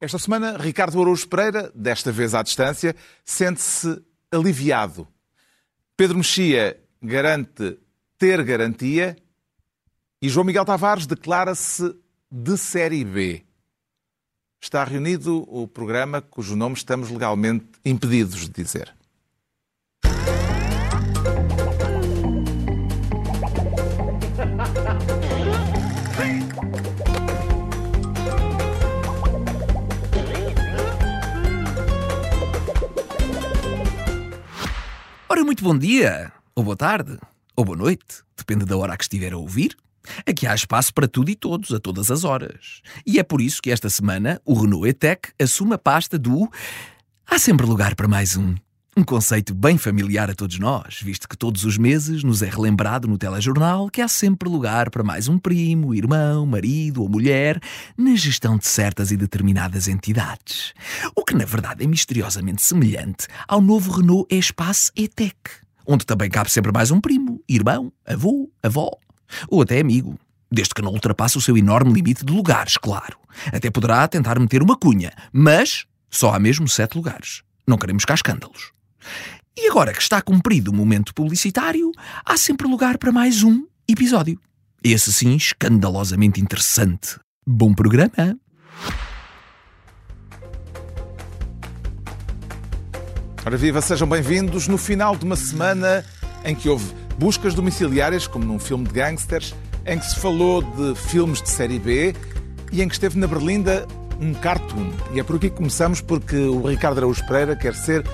Esta semana, Ricardo Araújo Pereira, desta vez à distância, sente-se aliviado. Pedro Mexia garante ter garantia e João Miguel Tavares declara-se de série B. Está reunido o programa cujo nome estamos legalmente impedidos de dizer. Ora, muito bom dia, ou boa tarde, ou boa noite, depende da hora a que estiver a ouvir. Aqui há espaço para tudo e todos, a todas as horas. E é por isso que esta semana o Renault E-Tech assume a pasta do Há sempre lugar para mais um. Um conceito bem familiar a todos nós, visto que todos os meses nos é relembrado no telejornal que há sempre lugar para mais um primo, irmão, marido ou mulher na gestão de certas e determinadas entidades. O que na verdade é misteriosamente semelhante ao novo Renault Espaço E-Tech, onde também cabe sempre mais um primo, irmão, avô, avó ou até amigo. Desde que não ultrapasse o seu enorme limite de lugares, claro. Até poderá tentar meter uma cunha, mas só há mesmo sete lugares. Não queremos cá escândalos. E agora que está cumprido o momento publicitário, há sempre lugar para mais um episódio. Esse sim, escandalosamente interessante. Bom programa! Ora viva, sejam bem-vindos no final de uma semana em que houve buscas domiciliárias, como num filme de gangsters, em que se falou de filmes de série B e em que esteve na Berlinda um cartoon. E é por aqui que começamos, porque o Ricardo Araújo Pereira quer ser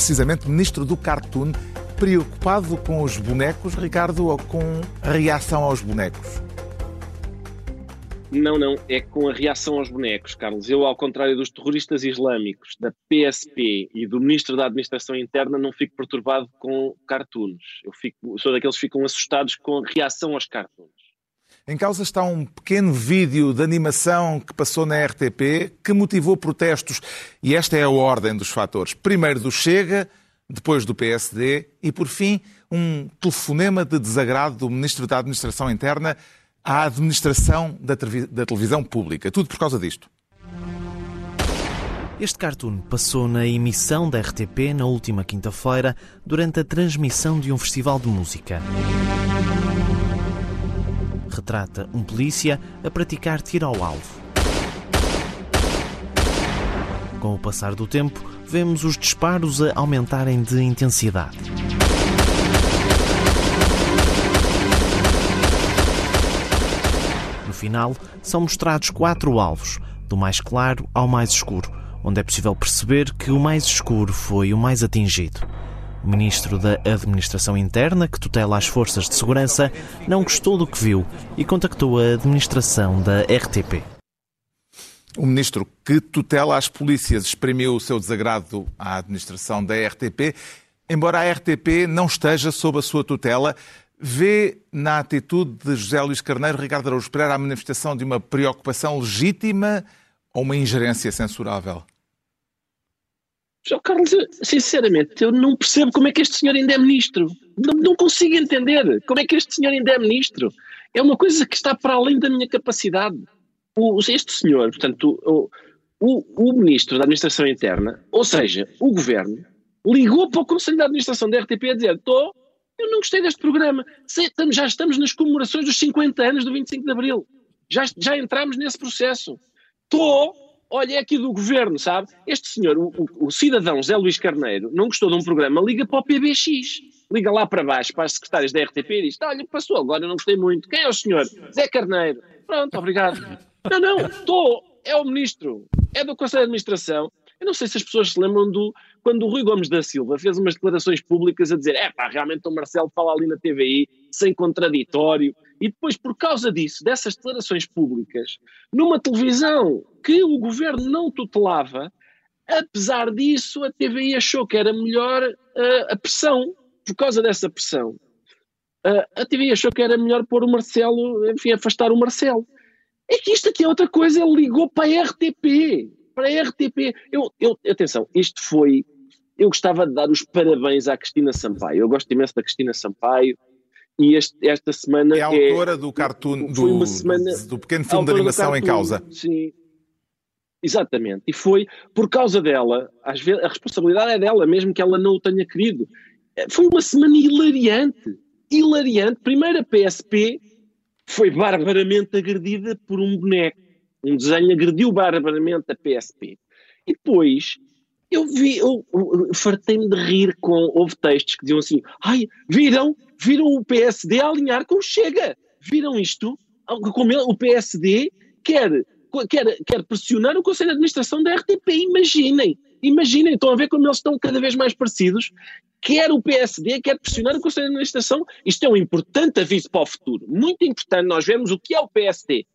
precisamente ministro do cartoon, preocupado com os bonecos, Ricardo, ou com a reação aos bonecos? Não, não, é com a reação aos bonecos, Carlos. Eu, ao contrário dos terroristas islâmicos, da PSP e do Ministro da Administração Interna, não fico perturbado com cartoons. Eu fico, sou daqueles que ficam assustados com a reação aos cartoons. Em causa está um pequeno vídeo de animação que passou na RTP que motivou protestos. E esta é a ordem dos fatores. Primeiro do Chega, depois do PSD e, por fim, um telefonema de desagrado do Ministro da Administração Interna à administração da, da televisão pública. Tudo por causa disto. Este cartoon passou na emissão da RTP na última quinta-feira durante a transmissão de um festival de música. Retrata um polícia a praticar tiro ao alvo. Com o passar do tempo, vemos os disparos a aumentarem de intensidade. final, são mostrados quatro alvos, do mais claro ao mais escuro, onde é possível perceber que o mais escuro foi o mais atingido. Ministro da Administração Interna, que tutela as forças de segurança, não gostou do que viu e contactou a administração da RTP. O ministro que tutela as polícias exprimiu o seu desagrado à administração da RTP, embora a RTP não esteja sob a sua tutela. Vê na atitude de José Luís Carneiro, Ricardo Araújo Pereira, a manifestação de uma preocupação legítima ou uma ingerência censurável? João Carlos, sinceramente, eu não percebo como é que este senhor ainda é ministro. Não, não, consigo entender como é que este senhor ainda é ministro. É uma coisa que está para além da minha capacidade. O, este senhor, portanto, o, o, o, ministro da Administração Interna, ou seja, o governo, ligou para o Conselho de Administração da RTP a dizer: estou eu não gostei deste programa. Já estamos nas comemorações dos 50 anos do 25 de Abril. Já, já entramos nesse processo. Estou, olha, é aqui do governo, sabe? Este senhor, o, o, cidadão Zé Luís Carneiro, não gostou de um programa, liga para o PBX. Liga lá para baixo, para as secretárias da RTP e diz: Olha, passou agora, não gostei muito. Quem é o senhor? Zé Carneiro. Pronto, obrigado. Não, não, estou. É o ministro. É do Conselho de Administração. Eu não sei se as pessoas se lembram do, quando o Rui Gomes da Silva fez umas declarações públicas a dizer é pá, realmente o Marcelo fala ali na TVI sem contraditório, e depois por causa disso, dessas declarações públicas, numa televisão que o governo não tutelava, apesar disso a TVI achou que era melhor uh, a pressão, por causa dessa pressão, uh, a TVI achou que era melhor pôr o Marcelo, enfim, afastar o Marcelo. É que isto aqui é outra coisa, ele ligou para a RTP, para a RTP. Eu, eu, atenção, isto foi. Eu gostava de dar os parabéns à Cristina Sampaio. Eu gosto imenso da Cristina Sampaio. E este, esta semana. É a autora é, do cartoon, do, semana, do pequeno filme de animação em causa. Sim. Exatamente. E foi por causa dela, às vezes, a responsabilidade é dela, mesmo que ela não o tenha querido. Eh, foi uma semana hilariante. Hilariante. Primeiro a PSP foi barbaramente agredida por um boneco. Um desenho agrediu barbaramente a PSP. E depois eu vi, eu, eu fartei-me de rir com. Houve textos que diziam assim: ai, viram? Viram o PSD alinhar com o Chega? Viram isto? Como ele, o PSD quer quer, quer pressionar o Conselho de Administração da RTP. Imaginem, imaginem, estão a ver como eles estão cada vez mais parecidos. Quer o PSD, quer pressionar o Conselho de Administração. Isto é um importante aviso para o futuro. Muito importante nós vemos o que é o PSD.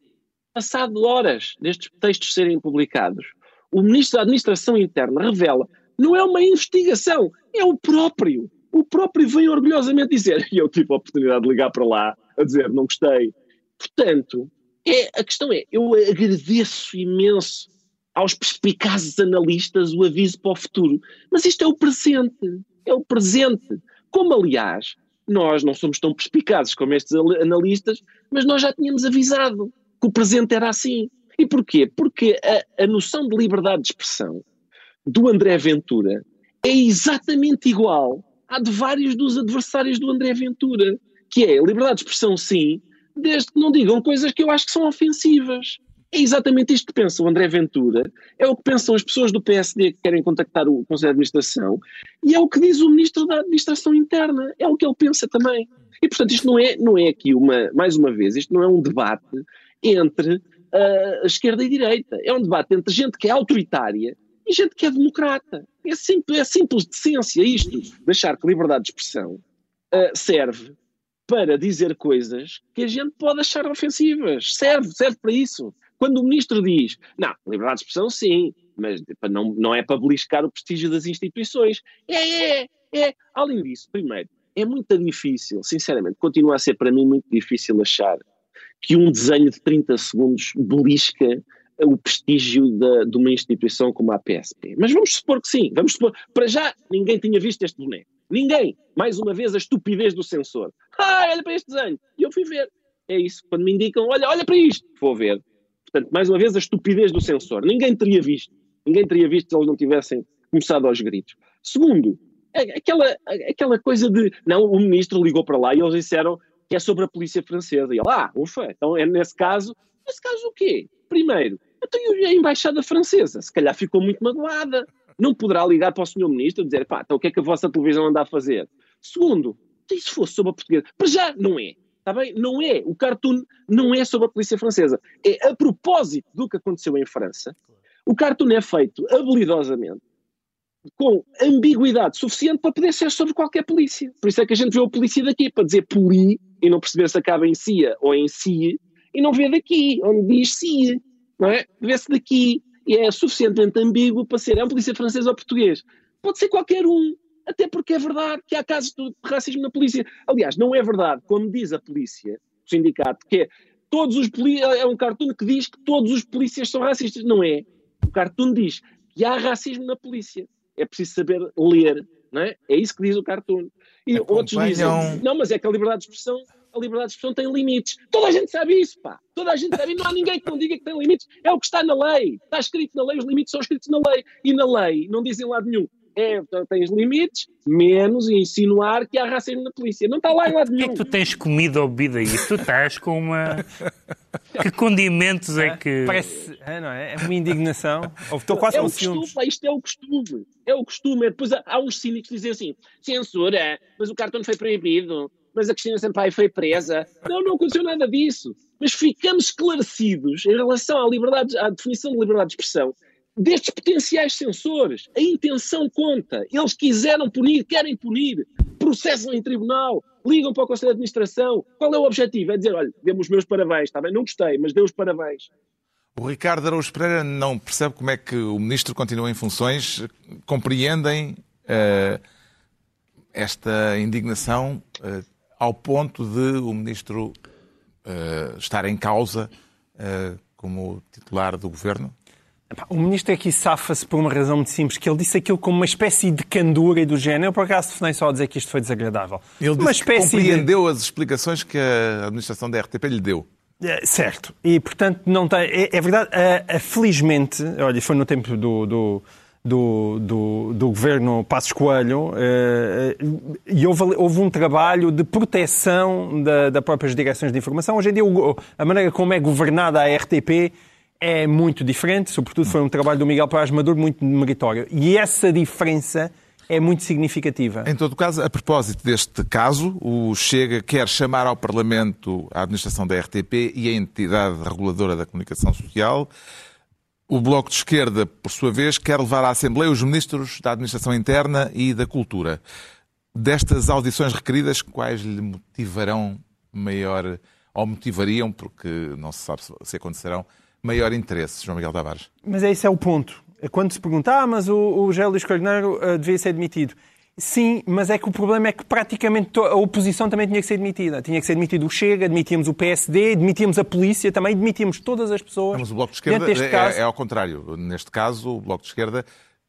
Passado horas destes textos serem publicados, o Ministro da Administração Interna revela não é uma investigação, é o próprio. O próprio vem orgulhosamente dizer, e eu tive a oportunidade de ligar para lá a dizer não gostei. Portanto, é, a questão é, eu agradeço imenso aos perspicazes analistas o aviso para o futuro. Mas isto é o presente. É o presente. Como, aliás, nós não somos tão perspicazes como estes analistas, mas nós já tínhamos avisado que o presente era assim. E porquê? Porque a, a noção de liberdade de expressão do André Ventura é exatamente igual à de vários dos adversários do André Ventura, que é liberdade de expressão sim, desde que não digam coisas que eu acho que são ofensivas. É exatamente isto que pensa o André Ventura, é o que pensam as pessoas do PSD que querem contactar o Conselho de Administração e é o que diz o Ministro da Administração Interna, é o que ele pensa também. E, portanto, isto não é, não é aqui uma, mais uma vez, isto não é um debate entre uh, esquerda e direita, é um debate entre gente que é autoritária e gente que é democrata. É simples, é simples de ciência isto, de achar que liberdade de expressão uh, serve para dizer coisas que a gente pode achar ofensivas. Serve, serve para isso. Quando o ministro diz, não, liberdade de expressão sim, mas não, não é para beliscar o prestígio das instituições. É, é, é. Além disso, primeiro, é muito difícil, sinceramente, continua a ser para mim muito difícil achar que um desenho de 30 segundos belisca o prestígio da, de uma instituição como a PSP. Mas vamos supor que sim, vamos supor, para já ninguém tinha visto este boneco. Ninguém. Mais uma vez, a estupidez do sensor. Ah, olha para este desenho. E eu fui ver. É isso. Quando me indicam, olha, olha para isto. Vou ver. Portanto, mais uma vez, a estupidez do sensor. Ninguém teria visto. Ninguém teria visto se eles não tivessem começado aos gritos. Segundo, aquela, aquela coisa de. Não, o ministro ligou para lá e eles disseram que é sobre a polícia francesa. E ele, ah, ufa, então é nesse caso. Nesse caso o quê? Primeiro, então a embaixada francesa, se calhar ficou muito magoada não poderá ligar para o senhor ministro e dizer, pá, então o que é que a vossa televisão anda a fazer? Segundo, se fosse sobre a portuguesa? Para já, não é. Está bem? Não é. O cartoon não é sobre a polícia francesa. É a propósito do que aconteceu em França. O cartoon é feito habilidosamente com ambiguidade suficiente para poder ser sobre qualquer polícia. Por isso é que a gente vê o polícia daqui, para dizer poli e não perceber se acaba em CIA ou em CIA, e não vê daqui, onde diz CIA, não é? Vê-se daqui e é suficientemente ambíguo para ser é um polícia francês ou português. Pode ser qualquer um, até porque é verdade que há casos de racismo na polícia. Aliás, não é verdade, como diz a polícia, o sindicato, que é todos os é um cartoon que diz que todos os polícias são racistas. Não é. O cartoon diz que há racismo na polícia. É preciso saber ler, não é? É isso que diz o cartoon. E outros dizem, não, mas é que a liberdade de expressão a liberdade de expressão tem limites. Toda a gente sabe isso, pá. Toda a gente sabe. E não há ninguém que não diga que tem limites. É o que está na lei. Está escrito na lei, os limites são escritos na lei. E na lei não dizem lado nenhum. É, tens limites, menos insinuar que há racismo na polícia. Não está lá em lado nenhum. O que é que tu tens comido ou bebido aí? Tu estás com uma. Que condimentos é que. Parece. É, não é? É uma indignação. Estou quase é com ciúmes. Costume, isto é o costume. É o costume. Depois há uns cínicos que dizem assim: censura, mas o cartão foi proibido mas a Cristina Sampaio foi presa. Não, não aconteceu nada disso. Mas ficamos esclarecidos em relação à, liberdade, à definição de liberdade de expressão destes potenciais censores. A intenção conta. Eles quiseram punir, querem punir, processam em tribunal, ligam para o Conselho de Administração. Qual é o objetivo? É dizer, olha, dê-me os meus parabéns, está bem? Não gostei, mas dê os parabéns. O Ricardo Araújo Pereira não percebe como é que o ministro continua em funções. Compreendem uh, esta indignação? Uh, ao ponto de o ministro uh, estar em causa como titular do governo? O ministro aqui safa-se por uma razão muito simples, que ele disse aquilo como uma espécie de candura e do género. Eu, por acaso, nem só a dizer que isto foi desagradável. Ele uma espécie compreendeu de... as explicações que a administração da RTP lhe deu. É, certo. E, portanto, não tem. É, é verdade, a, a, felizmente, olha, foi no tempo do, do, do, do, do governo Passos Coelho eh, e houve, houve um trabalho de proteção da, das próprias direções de informação. Hoje em dia, a maneira como é governada a RTP é muito diferente, sobretudo foi um trabalho do Miguel Paz Maduro muito meritório. E essa diferença é muito significativa. Em todo caso, a propósito deste caso, o Chega quer chamar ao Parlamento a administração da RTP e a entidade reguladora da comunicação social. O Bloco de Esquerda, por sua vez, quer levar à Assembleia os ministros da Administração Interna e da Cultura. Destas audições requeridas, quais lhe motivarão maior, ou motivariam, porque não se sabe se acontecerão, maior interesse, João Miguel Tavares? Mas esse é o ponto. Quando se pergunta, ah, mas o, o Gélio Luís Carneiro uh, devia ser demitido. Sim, mas é que o problema é que praticamente a oposição também tinha que ser demitida. Tinha que ser demitido o Chega, demitíamos o PSD, demitíamos a polícia também, demitíamos todas as pessoas. Mas o Bloco de Esquerda é, é, ao contrário. Neste caso, o Bloco de Esquerda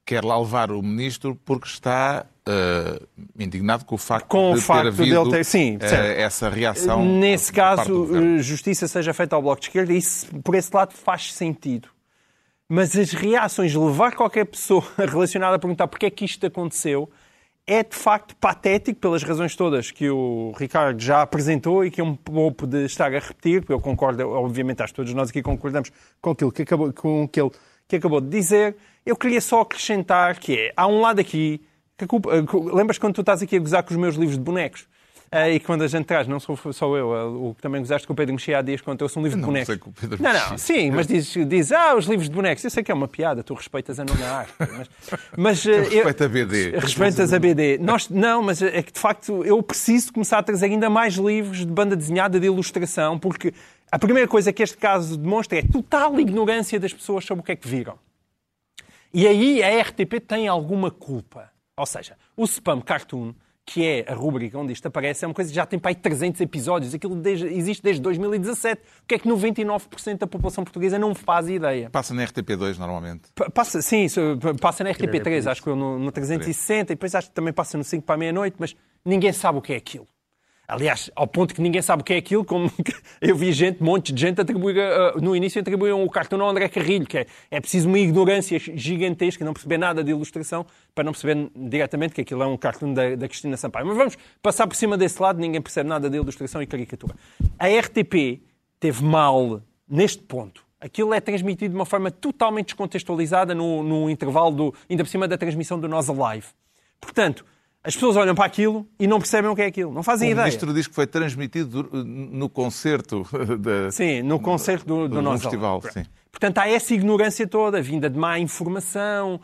quer lá levar o ministro porque está uh, indignado com o facto com de o facto ter havido ter... Sim, uh, essa reação. Nesse caso, justiça seja feita ao Bloco de Esquerda, isso por esse lado faz sentido. Mas as reações levar qualquer pessoa relacionada a perguntar porque é que isto aconteceu é de facto patético pelas razões todas que o Ricardo já apresentou e que eu me poupo de estar a repetir, porque eu concordo, obviamente, acho que todos nós aqui concordamos com aquilo que acabou, com aquilo que acabou de dizer. Eu queria só acrescentar que é, há um lado aqui, que culpa, lembras quando tu estás aqui a gozar com os meus livros de bonecos? Uh, e quando a gente traz, não sou só eu, uh, o que também gozaste com o Pedro Mexia há dias quando trouxe um livro de bonecos. Sei que o Pedro não, não, sim, mas diz, diz, ah, os livros de bonecos. Eu sei que é uma piada, tu respeitas a nona arte. Mas, mas uh, respeita a BD. Respeitas a BD. Nós, não, mas é que de facto eu preciso começar a trazer ainda mais livros de banda desenhada, de ilustração, porque a primeira coisa que este caso demonstra é total ignorância das pessoas sobre o que é que viram. E aí a RTP tem alguma culpa. Ou seja, o spam cartoon que é a rúbrica onde isto aparece, é uma coisa que já tem para aí 300 episódios. Aquilo desde, existe desde 2017. O que é que 99% da população portuguesa não faz ideia? Passa na RTP2 normalmente. passa, sim, passa na RTP3, acho que eu no, no 360, e depois acho que também passa no 5 para a meia-noite, mas ninguém sabe o que é aquilo. Aliás, ao ponto que ninguém sabe o que é aquilo, como eu vi gente, monte de gente atribuir, uh, no início atribuíam o cartão ao André Carrilho, que é, é preciso uma ignorância gigantesca, não perceber nada de ilustração, para não perceber diretamente que aquilo é um cartão da, da Cristina Sampaio. Mas vamos passar por cima desse lado, ninguém percebe nada de ilustração e caricatura. A RTP teve mal neste ponto. Aquilo é transmitido de uma forma totalmente descontextualizada no, no intervalo, do, ainda por cima da transmissão do Nós Alive. Portanto, as pessoas olham para aquilo e não percebem o que é aquilo, não fazem o ideia. O ministro diz que foi transmitido no concerto de, Sim, no concerto do, do, do, do festival. Sim. Portanto, há essa ignorância toda, vinda de má informação uh,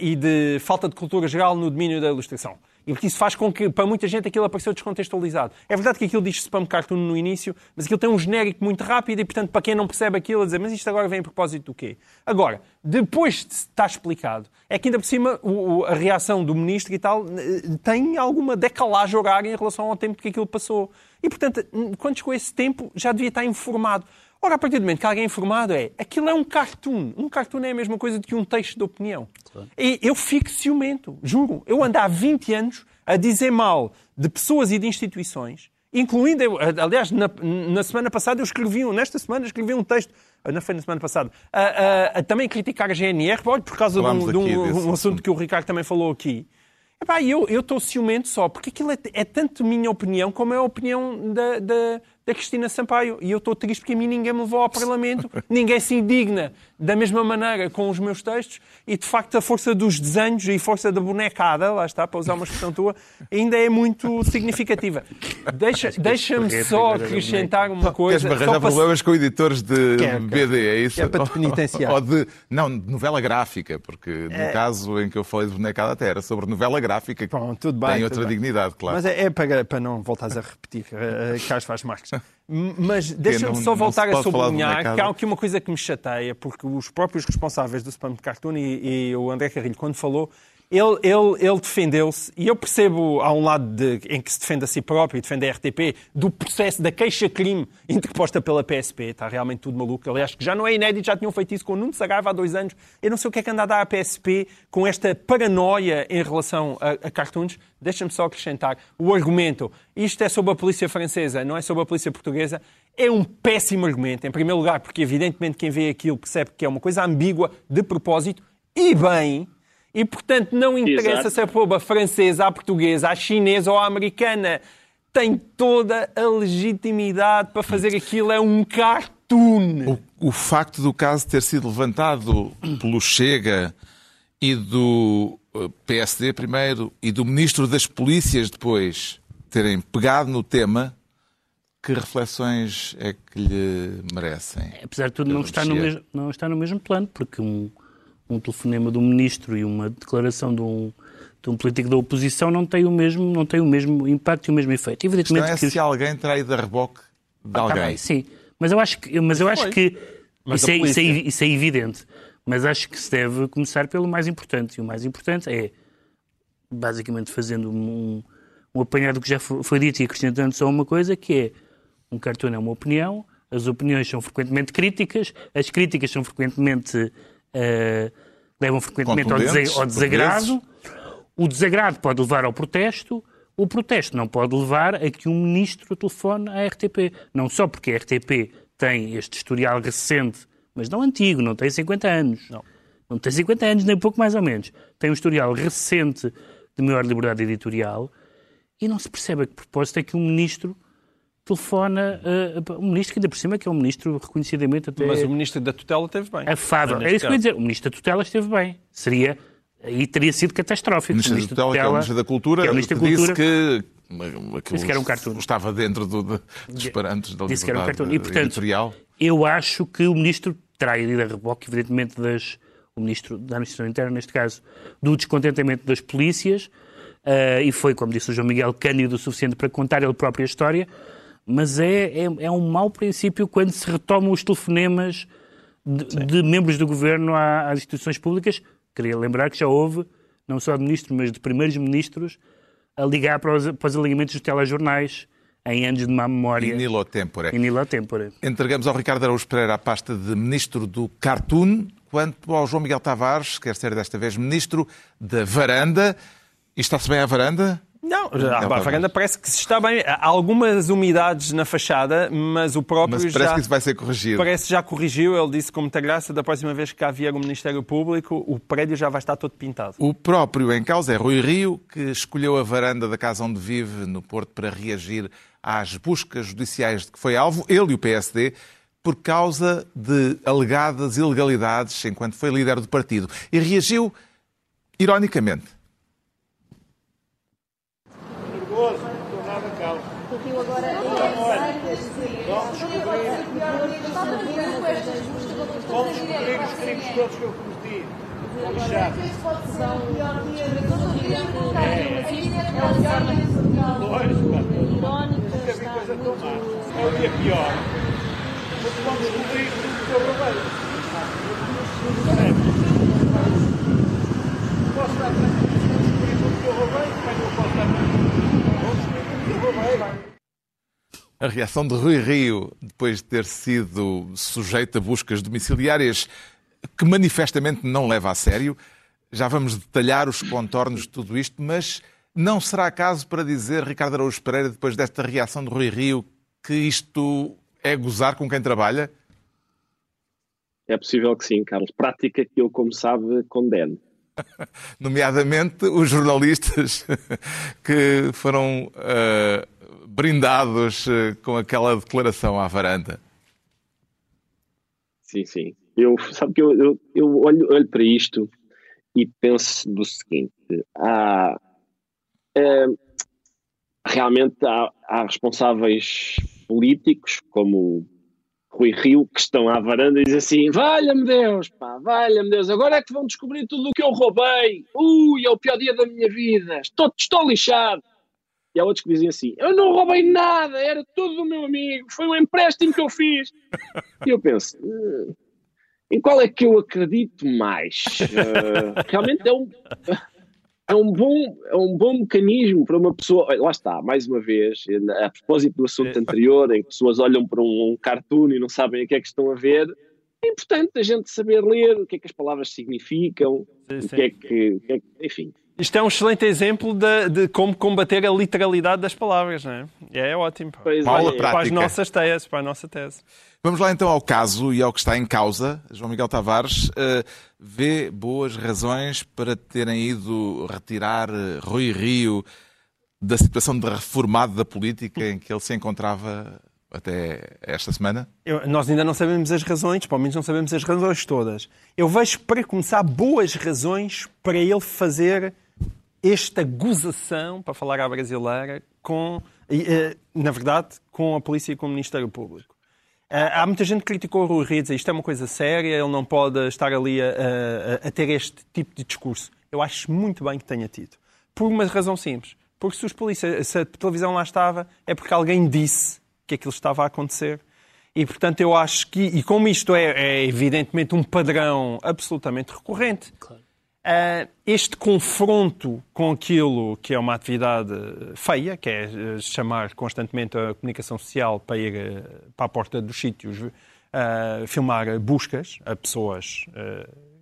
e de falta de cultura geral no domínio da ilustração. E isso faz com que, para muita gente, aquilo apareceu descontextualizado. É verdade que aquilo diz spam cartoon no início, mas aquilo tem um genérico muito rápido e, portanto, para quem não percebe aquilo, a dizer, mas isto agora vem a propósito do quê? Agora, depois de estar explicado, é que ainda por cima o, a reação do ministro e tal tem alguma decalagem horária em relação ao tempo que aquilo passou. E, portanto, quando chegou esse tempo, já devia estar informado. Ora, a partir do momento que alguém é informado é aquilo é um cartoon. Um cartoon é a mesma coisa do que um texto de opinião. Claro. E eu fico ciumento, juro. Eu ando há 20 anos a dizer mal de pessoas e de instituições, incluindo, aliás, na, na semana passada eu escrevi um, nesta semana escrevi um texto, ah, não foi na semana passada, a, a, a também criticar a GNR, por causa de um, de um, um assunto que o Ricardo também falou aqui. Epá, eu estou ciumento só, porque aquilo é, é, tanto minha opinião como é a opinião da, da, da Cristina Sampaio. E eu estou triste porque a mim ninguém me levou ao Parlamento, ninguém se indigna da mesma maneira com os meus textos e, de facto, a força dos desenhos e a força da bonecada, lá está, para usar uma expressão tua, ainda é muito significativa. Deixa-me deixa só acrescentar uma coisa. Queres arranjar problemas com editores de BD, é isso? É para te penitenciar. Ou de, não, de novela gráfica, porque no é... caso em que eu falei de bonecada até era sobre novela gráfica, que Bom, tudo bem, tem outra bem. dignidade, claro. Mas é, é para, para não voltares a repetir, uh, Carlos Faz Marques. Mas deixa-me só voltar a sublinhar que há aqui uma coisa que me chateia, porque os próprios responsáveis do Spam Cartoon e, e o André Carrilho, quando falou, ele, ele, ele defendeu-se, e eu percebo, há um lado de, em que se defende a si próprio e defende a RTP, do processo da queixa-crime interposta pela PSP. Está realmente tudo maluco. Aliás, que já não é inédito, já tinham feito isso com o Nuno Sagrava há dois anos. Eu não sei o que é que anda a dar à PSP com esta paranoia em relação a, a cartoons. Deixa-me só acrescentar o argumento. Isto é sobre a polícia francesa, não é sobre a polícia portuguesa, é um péssimo argumento. Em primeiro lugar, porque evidentemente quem vê aquilo percebe que é uma coisa ambígua, de propósito, e bem, e portanto não interessa Exato. se é proba francesa, à portuguesa, à chinesa ou à americana. Tem toda a legitimidade para fazer aquilo, é um cartoon. O, o facto do caso ter sido levantado pelo Chega e do eh, PSD primeiro e do Ministro das Polícias depois terem pegado no tema, que reflexões é que lhe merecem? apesar de tudo, não está, no mesmo, não está no mesmo plano, porque um, um telefonema de um ministro e uma declaração de um, de um político da oposição não tem o mesmo, não tem o mesmo impacto e o mesmo efeito. Não Evidentemente é que os- se alguém terá ido a reboque de Tá alguém. bem, sim. Mas eu acho que, mas eu acho que Mas isso, é, isso, é, isso é evidente. Mas acho que se deve começar pelo mais importante. E o mais importante é, basicamente, fazendo um, um apanhado que já foi, foi dito e acrescentando só uma coisa, que é um cartoon é uma opinião, as opiniões são frequentemente críticas, as críticas são frequentemente eh, levam frequentemente ao, desa- ao desagrado. O desagrado pode levar ao protesto, o protesto não pode levar a que um ministro telefone à RTP. Não só porque a RTP tem este historial recente, mas não antigo, não tem 50 anos. Não. Não tem 50 anos, nem pouco mais ou menos. Tem um historial recente de maior liberdade editorial e não se percebe a que propósito é que um ministro telefona, uh, um ministro que ainda por cima que é um ministro reconhecidamente até Mas o ministro da tutela teve bem. afável. Neste É isso que eu ia dizer. O ministro da tutela esteve bem. Seria, aí teria sido catastrófico. O Ministro da Tutela, que é o Ministro da Cultura, que é o Ministro da que disse Cultura, que, que, Disse que era um cartoon. estava dentro do, de- dos parâmetros da disse que era um cartoon. E, portanto, editorial. Eu acho que o ministro terá ido a reboque, evidentemente, das, o ministro da Administração Interna, neste caso, do descontentamento das polícias, eh, e foi, como disse o João Miguel, cândido o suficiente para contar ele próprio a história, mas é, é, é um mau princípio quando se retomam os telefonemas de, de membros do governo à- às instituições públicas. Queria lembrar que já houve, não só de ministros, mas de primeiros ministros, a ligar para os, para os aligamentos dos telejornais em anos de má memória. In illo tempore. In illo tempore. Entregamos ao Ricardo Araújo Pereira a pasta de Ministro do Cartoon, quanto ao João Miguel Tavares, quer ser desta vez Ministro da Varanda. E está-se bem à varanda? Não, Não, a, a talvez. varanda parece que se está bem. Há algumas umidades na fachada, mas o próprio Mas parece já... que isso vai ser corrigido. Parece que já corrigiu, ele disse com muita graça, da próxima vez que cá vier o Ministério Público, o prédio já vai estar todo pintado. O próprio em causa é Rui Rio, que escolheu a varanda da casa onde vive, no Porto, para reagir às buscas judiciais de que foi alvo, ele e o PSD, por causa de alegadas ilegalidades enquanto foi líder do partido. E reagiu ironicamente. nervoso, não estou nada calmo. Porque eu agora Vamos descobrir os crimes todos que eu cometi. Estou lixado. Lógico, pá. Nunca vi coisa tão má. É o dia pior. É. A reação de Rui Rio, depois de ter sido sujeito a buscas domiciliárias que manifestamente não leva a sério, já vamos detalhar os contornos de tudo isto, mas não será caso para dizer, Ricardo Araújo Pereira, depois desta reação de Rui Rio, que isto é gozar com quem trabalha? É possível que sim, Carlos. Prática que eu, como sabe, condeno. Nomeadamente os jornalistas que foram ah, brindados ah, com aquela declaração à varanda. Sim, sim. Eu, sabe que eu, eu, eu olho, olho para isto e penso do seguinte: há, eh, realmente há, há responsáveis políticos, como Rui Rio, que estão à varanda e dizem assim: Valha-me Deus, pá, valha-me Deus, agora é que vão descobrir tudo o que eu roubei. Ui, é o pior dia da minha vida, estou, estou lixado. E há outros que dizem assim: Eu não roubei nada, era tudo do meu amigo, foi um empréstimo que eu fiz. E eu penso: "Hum, em qual é que eu acredito mais? Eh, realmente é um, é, um bom, é um bom mecanismo para uma pessoa. Lá está, mais uma vez, a propósito do assunto anterior, em que pessoas olham para um, um cartoon e não sabem o que é que estão a ver. É importante a gente saber ler o que é que as palavras significam, o que é que, o que é que- enfim. Isto é um excelente exemplo de, de como combater a literalidade das palavras, não é? É ótimo. Pois Aula é. prática. Para as nossas teses, para a nossa tese. Vamos lá então ao caso e ao que está em causa. João Miguel Tavares eh, vê boas razões para terem ido retirar eh, Rui Rio da situação de reformado da política em que ele se encontrava até esta semana? Eu- nós ainda não sabemos as razões, pelo menos não sabemos as razões todas. Eu vejo, para começar, boas razões para ele fazer esta gozação, para falar à brasileira, com, eh, na verdade, com a polícia e com o Ministério Público. Ah, Há muita gente que criticou o Rui Rio, dizer isto é uma coisa séria, ele não pode estar ali a, a- a ter este tipo de discurso. Eu acho muito bem que tenha tido. Por uma razão simples. Porque se, os polícia, se a televisão lá estava, é porque alguém disse que aquilo estava a acontecer. E, portanto, eu acho que, e como isto é, é evidentemente um padrão absolutamente recorrente, ah, este confronto com aquilo que é uma atividade feia, que é eh, chamar constantemente a comunicação social para ir eh, para a porta dos sítios, filmar buscas a pessoas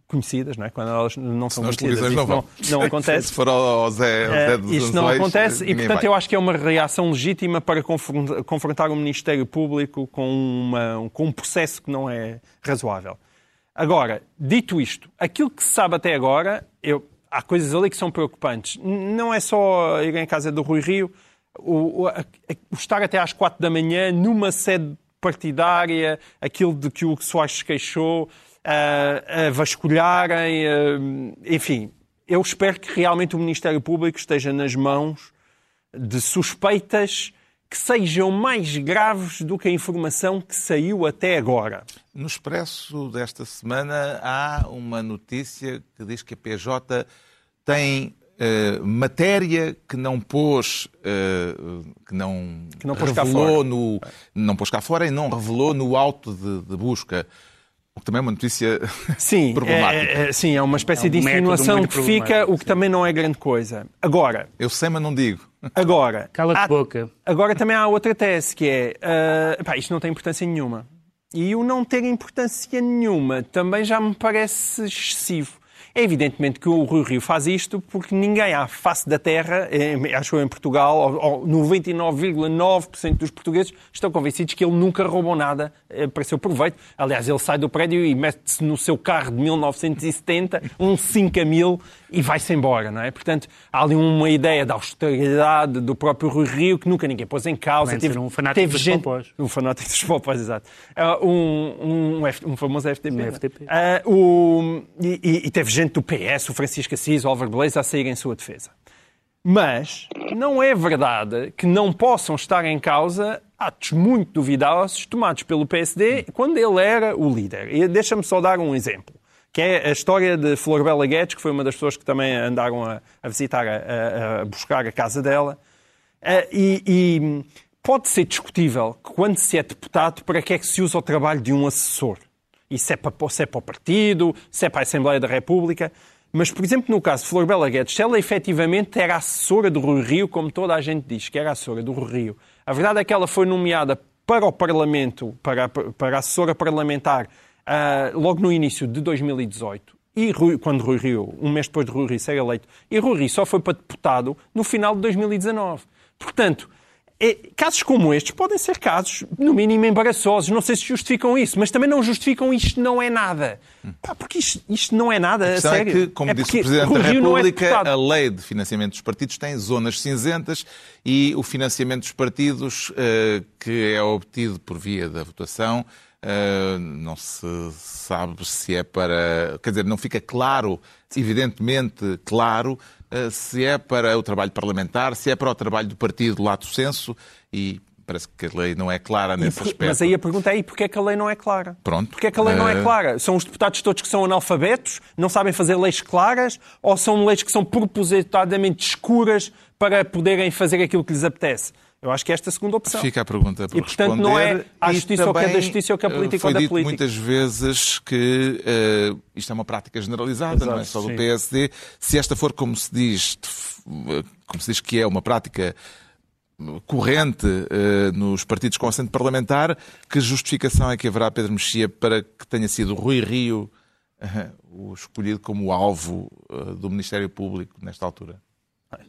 conhecidas, não é? quando elas não são Senão conhecidas. não isso não, não acontece. Se for ao Zé, Zé dos Isto não acontece e, portanto, vai. eu acho que é uma reação legítima para confron- confrontar o Ministério Público com, uma- com um processo que não é razoável. Agora, dito isto, aquilo que se sabe até agora, eu- há coisas ali que são preocupantes. Não é só ir em casa do Rui Rio, o, o- o estar até às quatro da manhã numa sede partidária, aquilo de que o Soares se queixou, a, a vasculharem, a- enfim. Eu espero que realmente o Ministério Público esteja nas mãos de suspeitas que sejam mais graves do que a informação que saiu até agora. No Expresso desta semana há uma notícia que diz que a PJ tem eh, matéria que não pôs, eh, que não, Que não pôs cá revelou fora. no não pôs cá fora e não revelou no auto de, de busca. O que também é uma notícia Sim, problemática. é, é- sim, é uma espécie É um de insinuação que fica, o que também não é grande coisa. Agora, Eu sei, mas não digo. Agora, Cala-te há- boca. agora também há outra tese que é, ah, pá, isto não tem importância nenhuma. E o não ter importância nenhuma também já me parece excessivo. É evidentemente que o Rui Rio faz isto porque ninguém à face da terra, acho eu em Portugal, ou- ou 99,9% dos portugueses estão convencidos que ele nunca roubou nada eh, para seu proveito. Aliás, ele sai do prédio e mete-se no seu carro de 1970, um 5 mil, e vai-se embora, não é? Portanto, há ali uma ideia da austeridade do próprio Rui Rio que nunca ninguém pôs em causa. Ser um fanático dos popós. Um fanático dos popós, exato. Ah, um, um, um famoso FTP. Um é? FTP. Ah, o- e- e teve gente do PS, o Francisco Assis, o Álvaro Beleza, a sair em sua defesa. Mas não é verdade que não possam estar em causa atos muito duvidosos tomados pelo PSD quando ele era o líder. E deixa-me só dar um exemplo, que é a história de Flor Bela Guedes, que foi uma das pessoas que também andaram a, a visitar, a, a- buscar a casa dela. Ah, e, e pode ser discutível que quando se é deputado, para que é que se usa o trabalho de um assessor? E se é para, se é para o partido, se é para a Assembleia da República. Mas, por exemplo, no caso de Flor Bela Guedes, se ela efetivamente era assessora do Rui Rio, como toda a gente diz que era assessora do Rui Rio, a verdade é que ela foi nomeada para o Parlamento, para, para assessora parlamentar, ah, logo no início de 2018. E Rui- quando Rui Rio, um mês depois de Rui Rio ser eleito, e Rui Rio só foi para deputado no final de 2019. Portanto, casos como estes podem ser casos, no mínimo, embaraçosos. Não sei se justificam isso, mas também não justificam isto não é nada. Pá, porque isto, isto não é nada, A questão sério. é que, como disse porque o Presidente da é República, deputado. a lei de financiamento dos partidos tem zonas cinzentas e o financiamento dos partidos, eh, que é obtido por via da votação, eh, não se sabe se é para. Quer dizer, não fica claro, evidentemente claro, se é para o trabalho parlamentar, se é para o trabalho do partido lato senso e parece que a lei não é clara nesse por- aspecto. Mas aí a pergunta é: e porquê é que a lei não é clara? Pronto. Porquê é que a lei não é Eh, clara? São os deputados todos que são analfabetos, não sabem fazer leis claras, ou são leis que são propositadamente escuras para poderem fazer aquilo que lhes apetece? Eu acho que é esta a segunda opção. Fica a pergunta por E, portanto, não é responder. à justiça ou que é da justiça ou que é eh, política foi ou da dito política. muitas vezes que eh, isto é uma prática generalizada, não é Exato, só do sim. PSD. Se esta for, como se diz, eh, como se diz que é uma prática corrente eh, nos partidos com assento parlamentar, que justificação é que haverá, Pedro Mexia, para que tenha sido Rui Rio eh, o escolhido como alvo do Ministério Público nesta altura?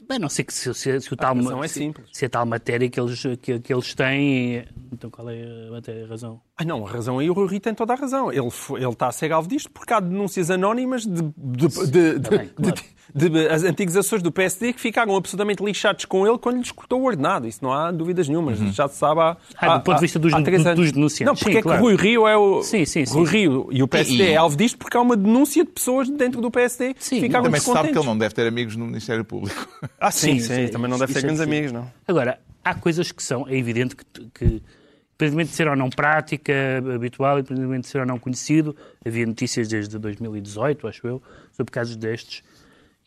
Bem, não sei que se, se, se o tal, é se, se a tal matéria que eles, que, que eles têm. Então qual é a matéria, a razão? Ah, não, a razão aí o Rui tem toda a razão. Ele, ele está a ser alvo disto porque há denúncias anónimas de, de, de, de- bem, claro. de- de- as antigos assessores do PSD que ficaram absolutamente lixados com ele quando lhes cortou o ordenado. Isso não há dúvidas nenhumas. Já se sabe há, Ah, do ponto de vista dos- há três do- anos. dos denunciantes. Não, porque Sim, é claro. que Rui Rio é o. Sim, sim, sim. Rui Rio e o PSD E- é alvo disto porque há uma denúncia de pessoas dentro do PSD que Sim, ficaram Também se sabe que ele não deve ter amigos no Ministério Público. Ah, sim, Sim, sim, sim, também não deve ser é grandes amigos, não. Agora, há coisas que são, é evidente que, que independentemente de ser ou não prática habitual, independentemente de ser ou não conhecido, havia notícias desde 2018, acho eu, sobre casos destes.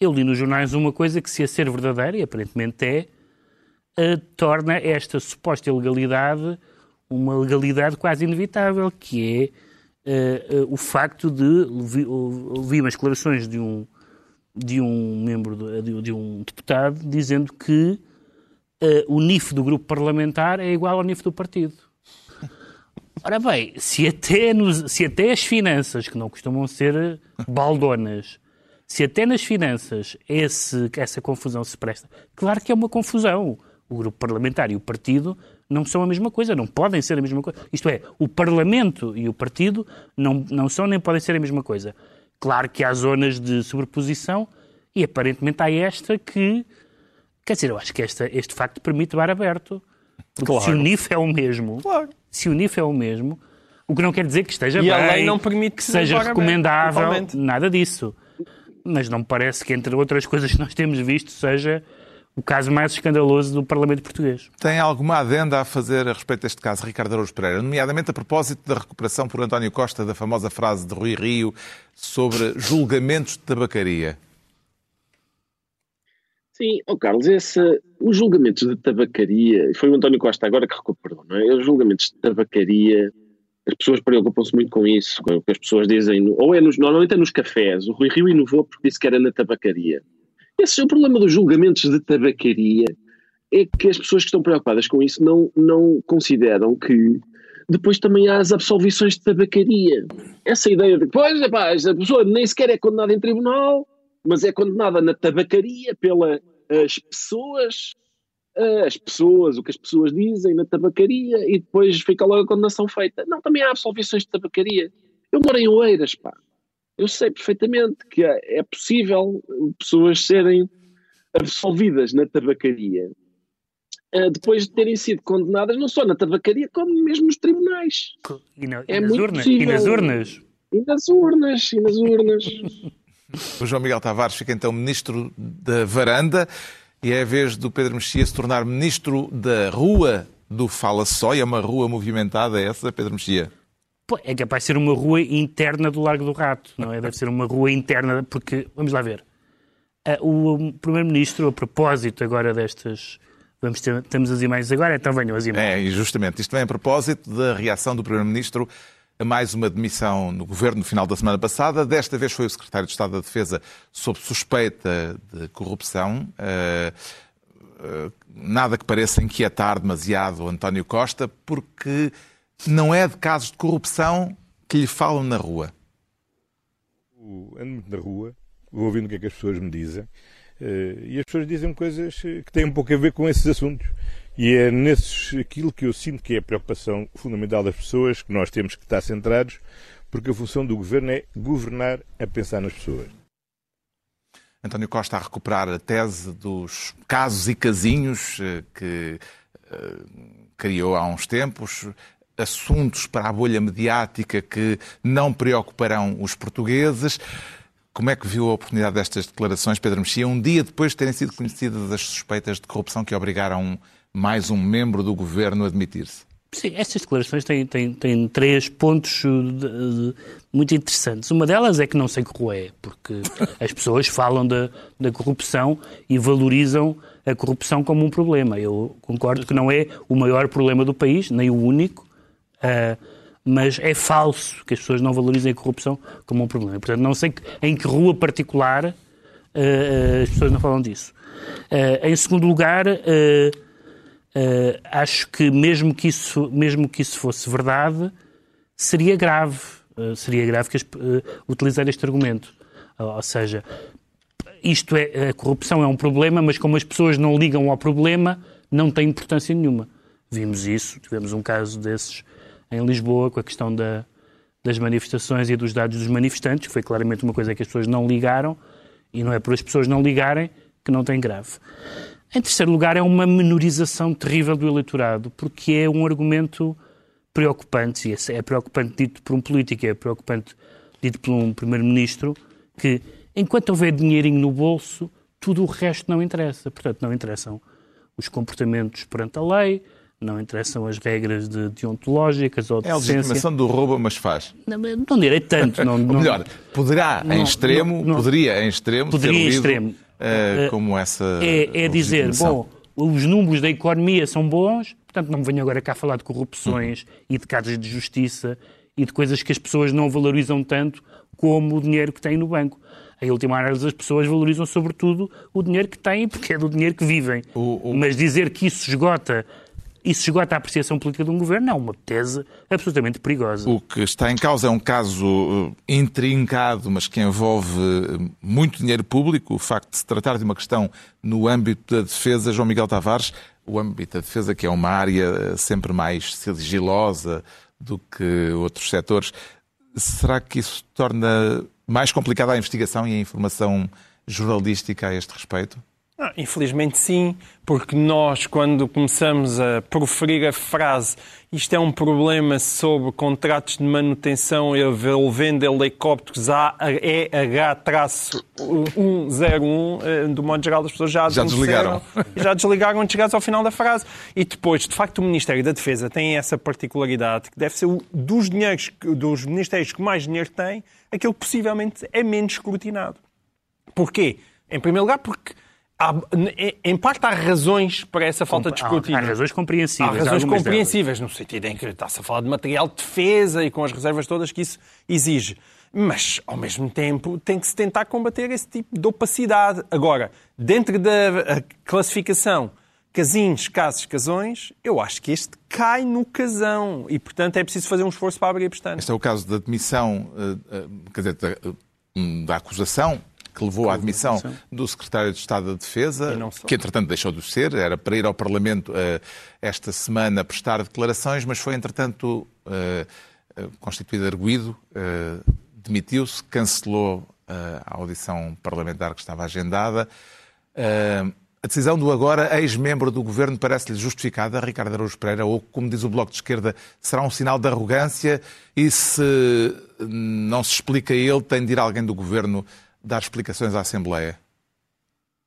Eu li nos jornais uma coisa que, se a ser verdadeira, e aparentemente é, eh, torna esta suposta ilegalidade uma legalidade quase inevitável, que é eh, eh, o facto de ouvi, ouvi umas declarações de um, de um membro, de, de um deputado, dizendo que eh, o NIF do grupo parlamentar é igual ao NIF do partido. Ora bem, se até, nos- se até as finanças, que não costumam ser baldonas, se até nas finanças esse- essa confusão se presta, claro que é uma confusão. O grupo parlamentar e o partido não são a mesma coisa, não podem ser a mesma coisa. Isto é, o Parlamento e o partido não, não são nem podem ser a mesma coisa. Claro que há zonas de sobreposição e aparentemente há esta que. Quer dizer, eu acho que esta, este facto permite o ar aberto. Porque Claro. se o NIF é o mesmo, Claro. se o NIF é o mesmo, o que não quer dizer que esteja E bem, não permite que que seja recomendável, nada disso. Mas não me parece que, entre outras coisas que nós temos visto, seja o caso mais escandaloso do Parlamento Português. Tem alguma adenda a fazer a respeito deste caso, Ricardo Araújo Pereira, nomeadamente a propósito da recuperação por António Costa da famosa frase de Rui Rio sobre julgamentos de tabacaria? Sim, ó Carlos, esse, os julgamentos de tabacaria, foi o António Costa agora que recuperou, não é? Os julgamentos de tabacaria, as pessoas preocupam-se muito com isso, com o que as pessoas dizem, ou é nos, normalmente é nos cafés, o Rui Rio inovou porque disse que era na tabacaria. Esse é o problema dos julgamentos de tabacaria, é que as pessoas que estão preocupadas com isso não, não consideram que depois também há as absolvições de tabacaria. Essa ideia de que, pois, epá, esta pessoa nem sequer é condenada em tribunal, mas é condenada na tabacaria pelas pessoas, as pessoas, o que as pessoas dizem na tabacaria, e depois fica logo a condenação feita. Não, também há absolvições de tabacaria. Eu moro em Oeiras, pá. Eu sei perfeitamente que é é possível pessoas serem absolvidas na tabacaria eh, depois de terem sido condenadas não só na tabacaria, como mesmo nos tribunais. E, na- É e nas muito urnas, possível. e nas urnas. E nas urnas, e nas urnas. O João Miguel Tavares fica então ministro da varanda e é a vez do Pedro Mexia se tornar ministro da rua do Fala Só. E é uma rua movimentada essa, Pedro Mexia? É capaz de ser uma rua interna do Largo do Rato, não é? Deve ser uma rua interna, porque, vamos lá ver, Ah, o Primeiro-Ministro, a propósito agora destas. Vamos ter, temos as imagens agora, então venham as imagens. É, e justamente. Isto vem a propósito da reação do Primeiro-Ministro mais uma demissão no Governo no final da semana passada. Desta vez foi o Secretário de Estado da Defesa sob suspeita de corrupção. Eh, eh, nada que pareça inquietar demasiado António Costa, porque não é de casos de corrupção que lhe falam na rua. Ando muito na rua, vou ouvindo o que é que as pessoas me dizem, eh, e as pessoas dizem coisas que têm um pouco a ver com esses assuntos. E é nesses aquilo que eu sinto que é a preocupação fundamental das pessoas, que nós temos que estar centrados, porque a função do governo é governar a pensar nas pessoas. António Costa a recuperar a tese dos casos e casinhos eh, que eh, criou há uns tempos, assuntos para a bolha mediática que não preocuparão os portugueses. Como é que viu a oportunidade destas declarações, Pedro Mexia, um dia depois de terem sido conhecidas as suspeitas de corrupção que obrigaram mais um membro do governo admitir-se? Sim, estas declarações têm, têm, têm três pontos uh, de- de- muito interessantes. Uma delas é que não sei rua é, porque as pessoas falam da, da corrupção e valorizam a corrupção como um problema. Eu concordo que não é o maior problema do país, nem o único, uh, mas é falso que as pessoas não valorizem a corrupção como um problema. Portanto, não sei que- em que rua particular uh, as pessoas não falam disso. Uh, em segundo lugar, uh, acho que mesmo que, isso, mesmo que isso fosse verdade, seria grave. uh, seria grave que uh, utilizar este argumento. ou seja, isto é, a corrupção é um problema, mas como as pessoas não ligam ao problema, não tem importância nenhuma. Vimos isso, tivemos um caso desses em Lisboa, com a questão da, das manifestações e dos dados dos manifestantes, que foi claramente uma coisa que as pessoas não ligaram, e não é por as pessoas não ligarem que não tem grave. Em terceiro lugar, é uma menorização terrível do eleitorado, porque é um argumento preocupante, e é preocupante dito por um político, é preocupante dito por um primeiro-ministro, que enquanto houver dinheirinho no bolso, tudo o resto não interessa. Portanto, não interessam os comportamentos perante a lei, não interessam as regras de deontológicas ou de É a legitimação do roubo, mas faz. Não, não direi tanto. Não, melhor, poderá não, em extremo, poderia em extremo poderia ser lido, extremo. Uh, como essa É, é dizer, bom, os números da economia são bons, portanto não venho agora cá falar de corrupções e de casos de justiça e de coisas que as pessoas não valorizam tanto como o dinheiro que têm no banco. Em última análise, as pessoas valorizam sobretudo o dinheiro que têm, porque é do dinheiro que vivem. O- o- Mas dizer que isso esgota, isso esgota a apreciação política de um governo é uma tese absolutamente perigosa. O que está em causa é um caso uh, intrincado, mas que envolve uh, muito dinheiro público. O facto de se tratar de uma questão no âmbito da defesa, João Miguel Tavares, o âmbito da defesa, que é uma área uh, sempre mais sigilosa do que outros setores, será que isso torna mais complicada a investigação e a informação jornalística a este respeito? Ah, infelizmente sim, porque nós, quando começamos a proferir a frase isto é um problema sobre contratos de manutenção envolvendo helicópteros EH-101, eh, do modo geral as pessoas já Já desligaram. já desligaram antes de chegares ao final da frase. E depois, de facto, o Ministério da Defesa tem essa particularidade que deve ser dos, dinheiros, dos ministérios que mais dinheiro tem, aquele que possivelmente é menos escrutinado. Porquê? Em primeiro lugar, porque há- em parte há razões para essa falta de Há- escrutínio. Há razões compreensíveis. Há razões algumas delas. compreensíveis, no sentido em que está-se a falar de material de defesa e com as reservas todas que isso exige. Mas, ao mesmo tempo, tem que se tentar combater esse tipo de opacidade. Agora, dentro da classificação casinhos, casos, casões, eu acho que este cai no casão. E, portanto, é preciso fazer um esforço para abrir a pestana. Este é o caso da admissão, eh, eh, quer dizer, da, eh, da acusação que levou à admissão do secretário de Estado da Defesa, que entretanto deixou de ser, era para ir ao Parlamento eh, esta semana prestar declarações, mas foi entretanto eh, eh, constituído arguído, demitiu-se, cancelou a audição parlamentar que estava agendada. A decisão do agora ex-membro do governo parece-lhe justificada, Ricardo Araújo Pereira, ou, como diz o Bloco de Esquerda, será um sinal de arrogância? E se não se explica ele, tem de ir alguém do governo dar explicações à Assembleia?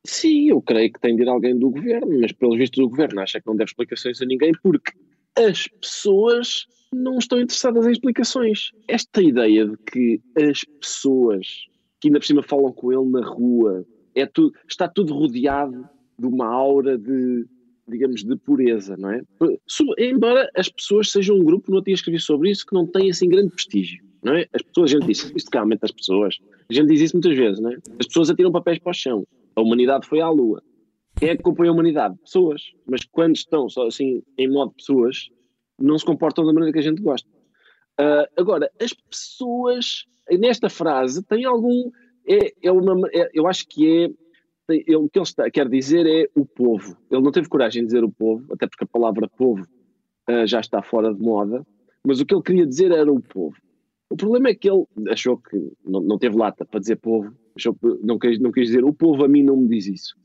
Sim, eu creio que tem de ir alguém do governo, mas pelos vistos o governo acha que não deve explicações a ninguém porque as pessoas não estão interessadas em explicações. Esta ideia de que as pessoas que ainda por cima falam com ele na rua, é tudo, está tudo rodeado de uma aura de, digamos, de pureza, não é? Embora as pessoas sejam um grupo, não tinha escrevido sobre isso, que não tem assim grande prestígio, não é? As pessoas, a gente diz, isto realmente as pessoas, a gente diz isso muitas vezes, não é? As pessoas atiram papéis para o chão, a humanidade foi à lua. Quem é que compõe a humanidade? Pessoas. Mas quando estão só assim, em modo pessoas, não se comportam da maneira que a gente gosta. Ah, agora, as pessoas, nesta frase, têm algum. É, é uma, é- eu acho que é. tem- é o que ele está, quer dizer é o povo. Ele não teve coragem de dizer o povo, até porque a palavra povo ah, já está fora de moda, mas o que ele queria dizer era o povo. O problema é que ele achou que não, não teve lata para dizer povo, achou que não quis, não quis dizer o povo a mim não me diz isso.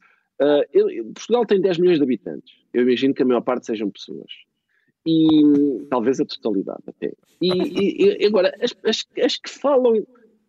Ele- Portugal tem 10 milhões de habitantes. Eu imagino que a maior parte sejam pessoas. E talvez a totalidade até. E, e- agora, as, as- as que falam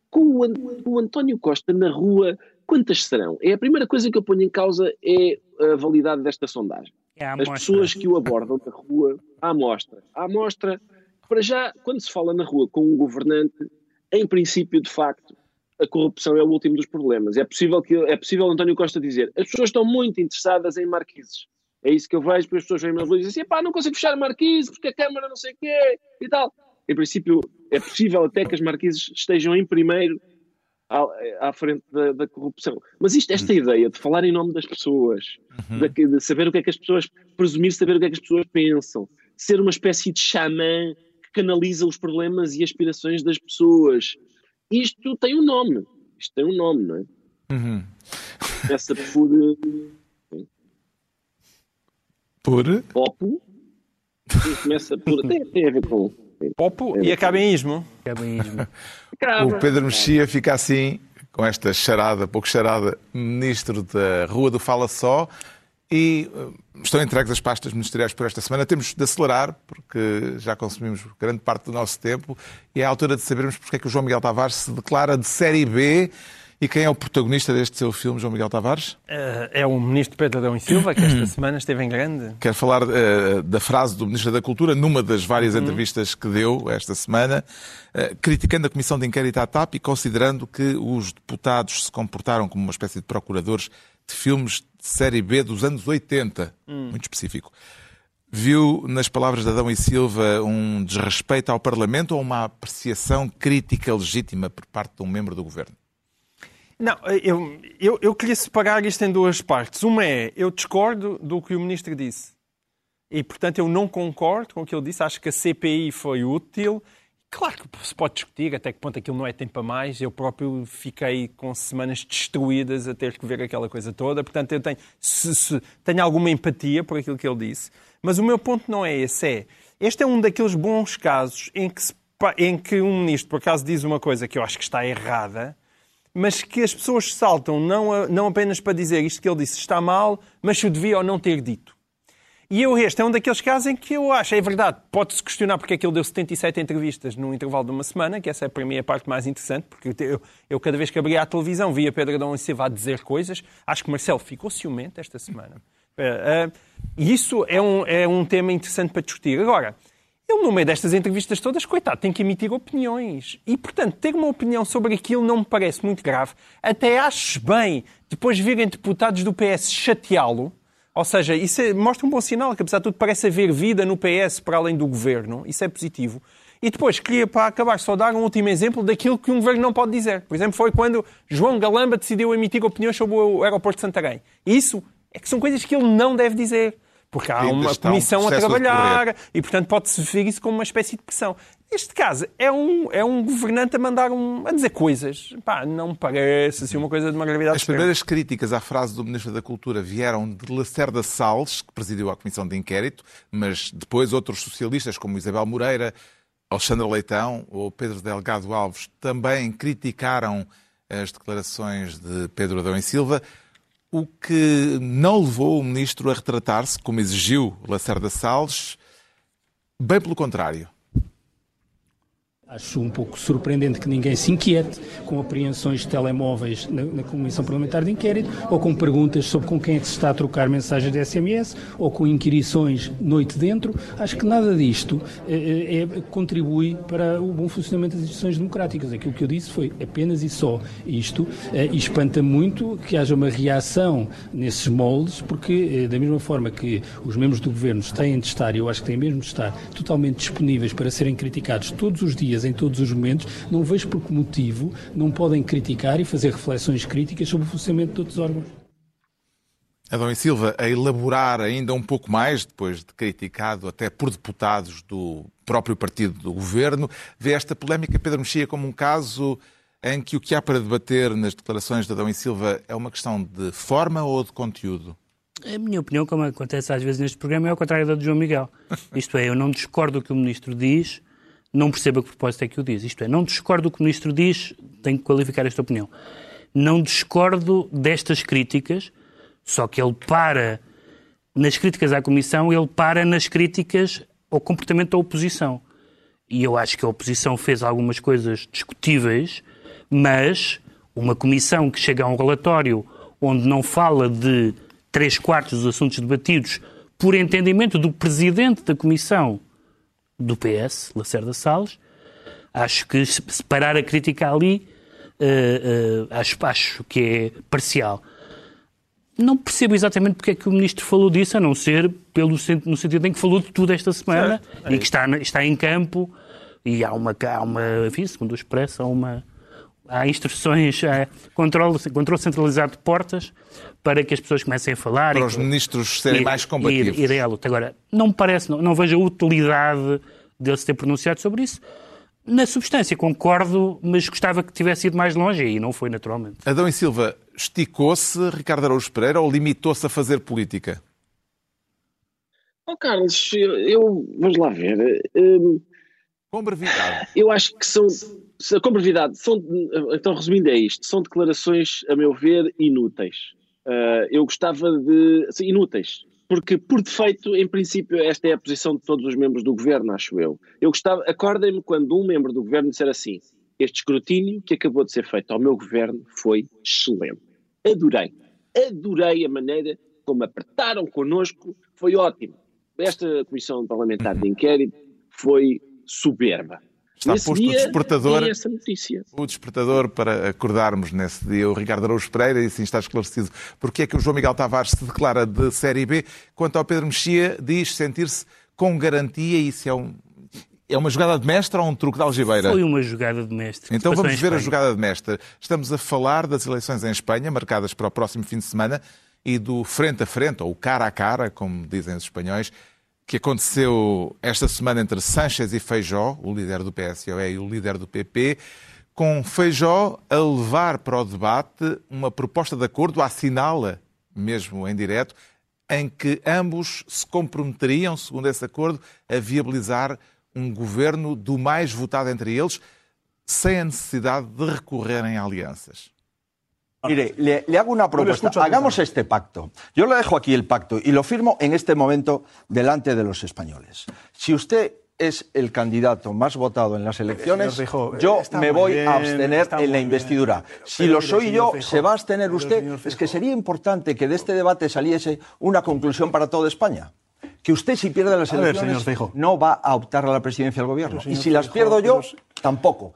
com o, com o António Costa na rua, quantas serão? É a primeira coisa que eu ponho em causa é a validade desta sondagem. É a As pessoas que o abordam na rua, à amostra. À amostra, para já, quando se fala na rua com um governante, em princípio, de facto, a corrupção é o último dos problemas. É possível que é possível António Costa dizer as pessoas estão muito interessadas em marquises. É isso que eu vejo, porque as pessoas vêm na rua e dizem assim, pá, não consigo fechar a marquise porque a Câmara não sei o quê e tal. Em princípio, é possível até que as marquises estejam em primeiro à, à frente da, da corrupção. Mas isto, esta ideia de falar em nome das pessoas, de, de saber o que é que as pessoas, presumir saber o que é que as pessoas pensam, ser uma espécie de xamã canaliza os problemas e aspirações das pessoas. Isto tem um nome. Isto tem um nome, não é? Uhum. Começa por Por? Popo. Começa por. Tem, tem a ver com. Popo e acaba em ismo. O Pedro Mexia fica assim, com esta charada, pouco charada, ministro da Rua do Fala Só. E eh, estão entregues as pastas ministeriais por esta semana. Temos de acelerar, porque já consumimos grande parte do nosso tempo. E é a altura de sabermos porque é que o João Miguel Tavares se declara de série B. E quem é o protagonista deste seu filme, João Miguel Tavares? Eh, É o ministro Pedro Adão e Silva, que esta semana esteve em grande. Quero falar eh, da frase do Ministro da Cultura numa das várias entrevistas que deu esta semana, eh, criticando a Comissão de Inquérito à TAP e considerando que os deputados se comportaram como uma espécie de procuradores de filmes de série B dos anos 80, muito específico. Viu nas palavras de Adão e Silva um desrespeito ao Parlamento ou uma apreciação crítica legítima por parte de um membro do governo? Não, eu, eu, eu queria separar isto em duas partes. Uma é, eu discordo do que o ministro disse. E, portanto, eu não concordo com o que ele disse. Acho que a CPI foi útil. Claro que se pode discutir até que ponto aquilo não é tempo a mais. Eu próprio fiquei com semanas destruídas a ter que ver aquela coisa toda. Portanto, eu tenho, se, se- tenho alguma empatia por aquilo que ele disse. Mas o meu ponto não é esse. É, este é um daqueles bons casos em que, se em que um ministro, por acaso, diz uma coisa que eu acho que está errada, mas que as pessoas saltam não, a- não apenas para dizer isto que ele disse está mal, mas se o devia ou não ter dito. E eu, este é um daqueles casos em que eu acho, é verdade, pode-se questionar porque é que ele deu 77 entrevistas num intervalo de uma semana, que essa é para mim a parte mais interessante, porque eu, eu cada vez que abria a televisão via Pedro Adão e Silva a dizer coisas. Acho que Marcelo ficou ciumento esta semana. Eh, eh, E isso é um, é um tema interessante para discutir. Agora, ele, no meio destas entrevistas todas, coitado, tem que emitir opiniões. E, portanto, ter uma opinião sobre aquilo não me parece muito grave. Até acho bem, depois virem deputados do PS chateá-lo. Ou seja, isso é- mostra um bom sinal, que apesar de tudo parece haver vida no PS para além do governo. Isso é positivo. E depois, queria para acabar só dar um último exemplo daquilo que um governo não pode dizer. Por exemplo, foi quando João Galamba decidiu emitir opiniões sobre o aeroporto de Santarém. Isso é que são coisas que ele não deve dizer. Porque há uma um comissão a trabalhar, e, portanto, pode-se ver isso como uma espécie de pressão. Neste caso, é um, é um governante a mandar um, a dizer coisas. Pá, não me parece assim uma coisa de uma gravidade As extrema. primeiras críticas à frase do Ministro da Cultura vieram de Lacerda Salles, que presidiu a Comissão de Inquérito, mas depois outros socialistas, como Isabel Moreira, Alexandre Leitão ou Pedro Delgado Alves, também criticaram as declarações de Pedro Adão e Silva, o que não levou o Ministro a retratar-se, como exigiu Lacerda Salles, bem pelo contrário. Acho um pouco surpreendente que ninguém se inquiete com apreensões de telemóveis na, na Comissão Parlamentar de Inquérito ou com perguntas sobre com quem é que se está a trocar mensagens de SMS ou com inquirições noite dentro. Acho que nada disto eh, eh, contribui para o bom funcionamento das instituições democráticas. Aquilo que eu disse foi apenas e só isto eh, e espanta muito que haja uma reação nesses moldes porque da mesma forma que os membros do Governo têm de estar, e eu acho que têm mesmo de estar, totalmente disponíveis para serem criticados todos os dias, em todos os momentos, não vejo por que motivo não podem criticar e fazer reflexões críticas sobre o funcionamento de outros órgãos. Adão e Silva a elaborar ainda um pouco mais, depois de criticado até por deputados do próprio partido do governo, vê esta polémica Pedro Mexia como um caso em que o que há para debater nas declarações de Adão e Silva é uma questão de forma ou de conteúdo? A minha opinião, como acontece às vezes neste programa, é ao contrário da do João Miguel. Isto é, eu não discordo do que o Ministro diz, não percebo a que propósito é que o diz. Isto é, não discordo do que o Ministro diz, tenho que qualificar esta opinião. Não discordo destas críticas, só que ele para nas críticas à Comissão, ele para nas críticas ao comportamento da oposição. E eu acho que a oposição fez algumas coisas discutíveis, mas uma comissão que chega a um relatório onde não fala de três quartos dos assuntos debatidos por entendimento do presidente da comissão do PS, Lacerda Salles, acho que se- separar a crítica ali eh, eh, acho, acho que é parcial. Não percebo exatamente porque é que o ministro falou disso, a não ser pelo, no sentido em que falou de tudo esta semana e que está, está em campo e há uma, há uma enfim, segundo o Expresso, há uma há instruções, há controle, controle centralizado de portas para que as pessoas comecem a falar. Para e os ministros serem ir- mais combativos. Ir à luta. Agora, não me parece, não, não vejo a utilidade dele se ter pronunciado sobre isso. Na substância, concordo, mas gostava que tivesse ido mais longe e não foi, naturalmente. Adão e Silva esticou-se, Ricardo Araújo Pereira, ou limitou-se a fazer política? Oh, Carlos, eu, vamos lá ver. hum, Com brevidade. eu acho que são, com brevidade, são, então resumindo é isto, são declarações, a meu ver, inúteis. Ah, eu gostava de, assim, inúteis, porque por defeito, em princípio, esta é a posição de todos os membros do governo, acho eu. Eu gostava, acordem-me quando um membro do governo disser assim, este escrutínio que acabou de ser feito ao meu governo foi excelente. Adorei. Adorei a maneira como apertaram connosco, foi ótimo. Esta comissão parlamentar de inquérito foi soberba. Está Nesse posto o despertador. notícia. O despertador para acordarmos nesse dia, o Ricardo Araújo Pereira, e assim está esclarecido porque é que o João Miguel Tavares se declara de Série B. Quanto ao Pedro Mexia, diz sentir-se com garantia, isso é, um, é uma jogada de mestre ou um truque de algibeira? Foi uma jogada de mestre. Então vamos ver a jogada de mestre. Estamos a falar das eleições em Espanha, marcadas para o próximo fim de semana, e do frente a frente, ou cara a cara, como dizem os espanhóis, que aconteceu esta semana entre Sánchez e Feijó, o líder do PSOE e o líder do PP, com Feijó a levar para o debate uma proposta de acordo, assinala, mesmo em direto, em que ambos se comprometeriam, segundo esse acordo, a viabilizar um governo do mais votado entre eles, sem a necessidade de recorrerem a alianças. Mire, le, le hago una propuesta. Hagamos este pacto. Yo le dejo aquí el pacto y lo firmo en este momento delante de los españoles. Si usted es el candidato más votado en las elecciones, yo está me voy bien, a abstener en la investidura. bien. Si Pero lo soy yo, ¿se va a abstener usted? Es que sería importante que de este debate saliese una conclusión para toda España. Que usted, si pierde las ver, elecciones, no va a optar a la presidencia del gobierno. Pero, Y si las pierdo yo, pero- tampoco.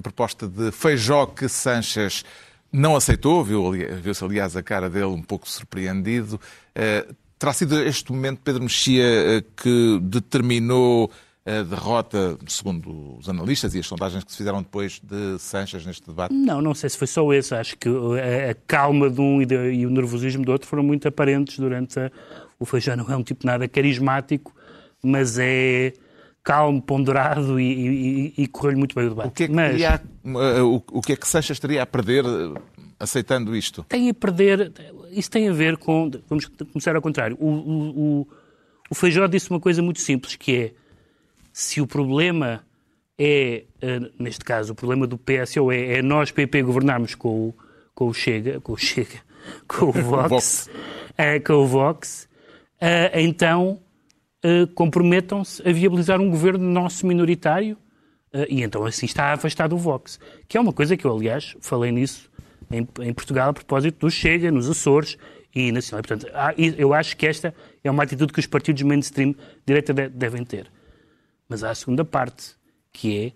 A proposta de Feijó que Sanches não aceitou, viu-se aliás a cara dele um pouco surpreendido. Eh, terá sido este momento, Pedro Mexia, eh, que determinou a derrota, segundo os analistas e as sondagens que se fizeram depois de Sanches neste debate? Não, não sei se foi só esse. Acho que a, a calma de um e, o nervosismo do outro foram muito aparentes durante a... O Feijão não é um tipo nada carismático, mas é calmo, ponderado e, e, e- correu-lhe muito bem o debate. O que é que, mas teria eh, o, o que, é que Sanches teria a perder eh, aceitando isto? tem a perder... Isso tem a ver com... Vamos começar ao contrário. O, o, o, o Feijó disse uma coisa muito simples, que é se o problema é, eh, neste caso, o problema do PSOE é, é nós, PP, governarmos com o, com o Chega, com o Chega, com o Vox, Vox. eh, com o Vox, eh, então eh, comprometam-se a viabilizar um governo nosso minoritário eh, e então assim está afastado o Vox. Que é uma coisa que eu, aliás, falei nisso em, em Portugal a propósito do Chega, nos Açores e nacional. Portanto, e eu acho que esta é uma atitude que os partidos mainstream direita de- devem ter. Mas há a segunda parte, que é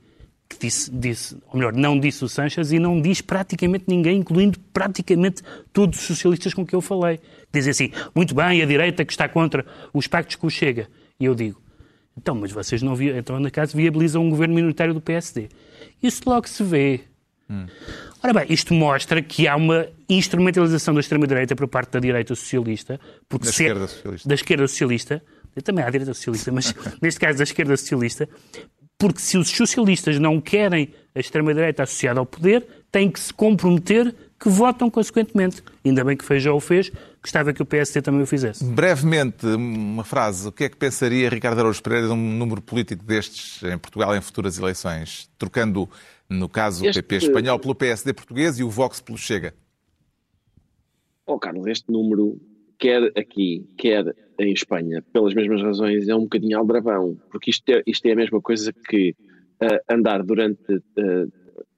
que disse, disse, ou melhor, não disse o Sanches e não diz praticamente ninguém, incluindo praticamente todos os socialistas com que eu falei. Dizem assim, muito bem, a direita que está contra os pactos com o Chega. E eu digo, então, mas vocês não vi, então, na casa, viabilizam um governo minoritário do PSD. Isso logo se vê. Ora bem, isto mostra que há uma instrumentalização da extrema-direita por parte da direita socialista. Porque Da se- esquerda socialista. Da esquerda socialista. Também há a direita socialista, mas neste caso da esquerda socialista. Porque se os socialistas não querem a extrema-direita associada ao poder, têm que se comprometer que votam consequentemente. Ainda bem que Feijó o fez, gostava que o PSD também o fizesse. Brevemente, uma frase. O que é que pensaria Ricardo Araújo Pereira de um número político destes em Portugal em futuras eleições? Trocando, no caso, o Este- PP espanhol pelo PSD português e o Vox pelo Chega. Oh, Carlos, este número, quer aqui, quer em Espanha, pelas mesmas razões, é um bocadinho aldrabão, porque isto é, isto é a mesma coisa que ah, andar durante ah,